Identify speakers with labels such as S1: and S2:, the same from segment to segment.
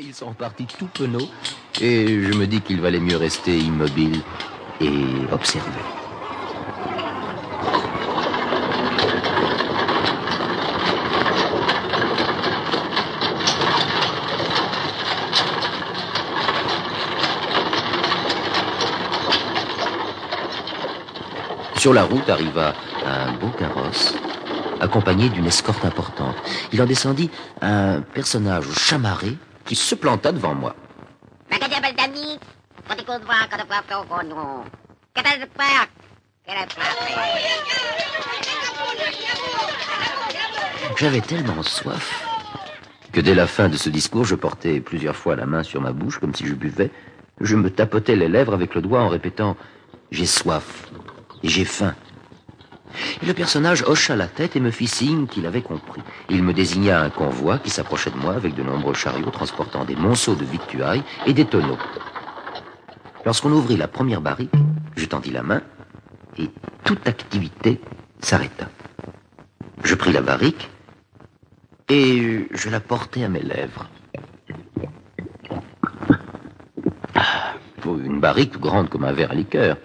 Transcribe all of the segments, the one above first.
S1: Ils sont partis tout penauds et je me dis qu'il valait mieux rester immobile et observer. Sur la route arriva un beau carrosse, accompagné d'une escorte importante. Il en descendit un personnage chamarré qui se planta devant moi. J'avais tellement soif que dès la fin de ce discours, je portais plusieurs fois la main sur ma bouche comme si je buvais. Je me tapotais les lèvres avec le doigt en répétant ⁇ J'ai soif et j'ai faim ⁇ Le personnage hocha la tête et me fit signe qu'il avait compris. Il me désigna un convoi qui s'approchait de moi avec de nombreux chariots transportant des monceaux de victuailles et des tonneaux. Lorsqu'on ouvrit la première barrique, je tendis la main et toute activité s'arrêta. Je pris la barrique et je la portai à mes lèvres. Ah, une barrique grande comme un verre à liqueur.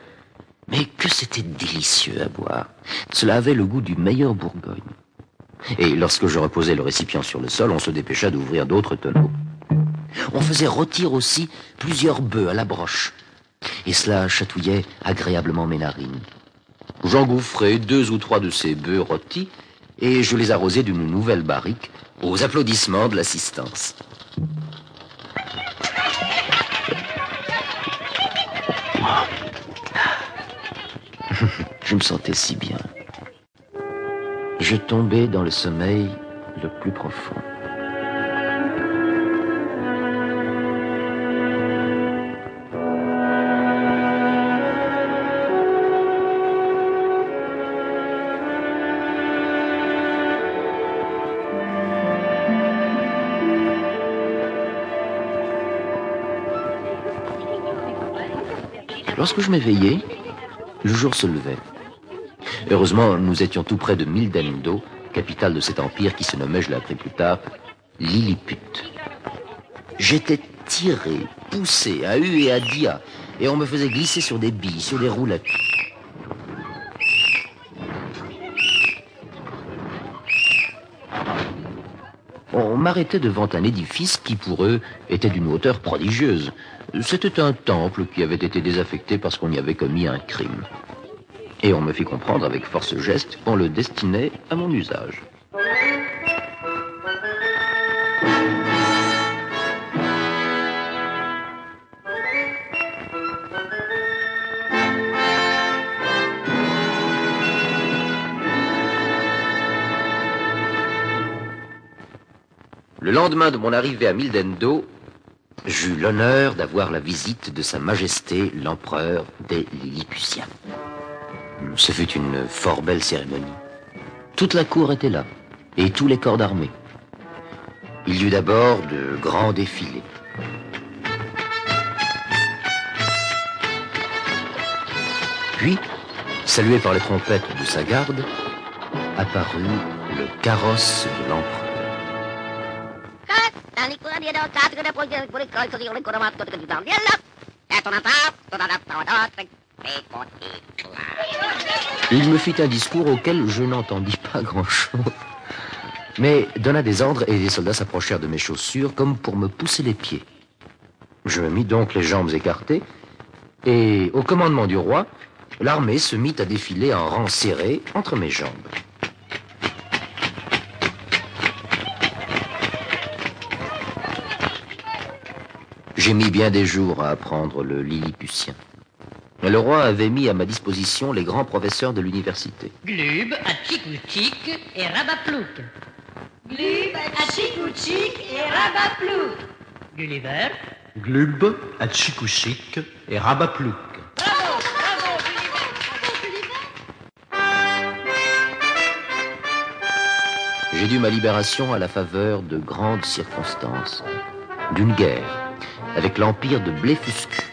S1: Mais que c'était délicieux à boire. Cela avait le goût du meilleur Bourgogne. Et lorsque je reposais le récipient sur le sol, on se dépêcha d'ouvrir d'autres tonneaux. On faisait rôtir aussi plusieurs bœufs à la broche. Et cela chatouillait agréablement mes narines. J'engouffrai deux ou trois de ces bœufs rôtis et je les arrosai d'une nouvelle barrique aux applaudissements de l'assistance. Je me sentais si bien. Je tombais dans le sommeil le plus profond. Lorsque je m'éveillais, le jour se levait. Heureusement, nous étions tout près de Mildendo, capitale de cet empire qui se nommait, je l'ai appris plus tard, Lilliput. J'étais tiré, poussé à U et à Dia, et on me faisait glisser sur des billes, sur des roulettes. On m'arrêtait devant un édifice qui, pour eux, était d'une hauteur prodigieuse. C'était un temple qui avait été désaffecté parce qu'on y avait commis un crime. Et on me fit comprendre avec force geste qu'on le destinait à mon usage. Le lendemain de mon arrivée à Mildendo, j'eus l'honneur d'avoir la visite de Sa Majesté l'Empereur des Lilliputiens. Ce fut une fort belle cérémonie. Toute la cour était là, et tous les corps d'armée. Il y eut d'abord de grands défilés. Puis, salué par les trompettes de sa garde, apparut le carrosse de l'empereur. Il me fit un discours auquel je n'entendis pas grand-chose, mais donna des ordres et les soldats s'approchèrent de mes chaussures comme pour me pousser les pieds. Je me mis donc les jambes écartées, et au commandement du roi, l'armée se mit à défiler en rang serré entre mes jambes. J'ai mis bien des jours à apprendre le lilliputien. Le roi avait mis à ma disposition les grands professeurs de l'université.
S2: Glub, Atchikouchik et Rabaplouk.
S3: Glub, Atchikouchik et Rabaplouk.
S2: Gulliver.
S4: Glub, Atchikouchik et Rabaplouk.
S3: Bravo, bravo, Gulliver, bravo, Gulliver.
S1: J'ai dû ma libération à la faveur de grandes circonstances, d'une guerre avec l'empire de Blefuscu.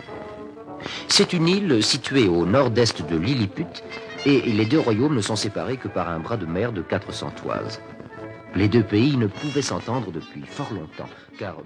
S1: C'est une île située au nord-est de Lilliput et les deux royaumes ne sont séparés que par un bras de mer de 400 toises. Les deux pays ne pouvaient s'entendre depuis fort longtemps, car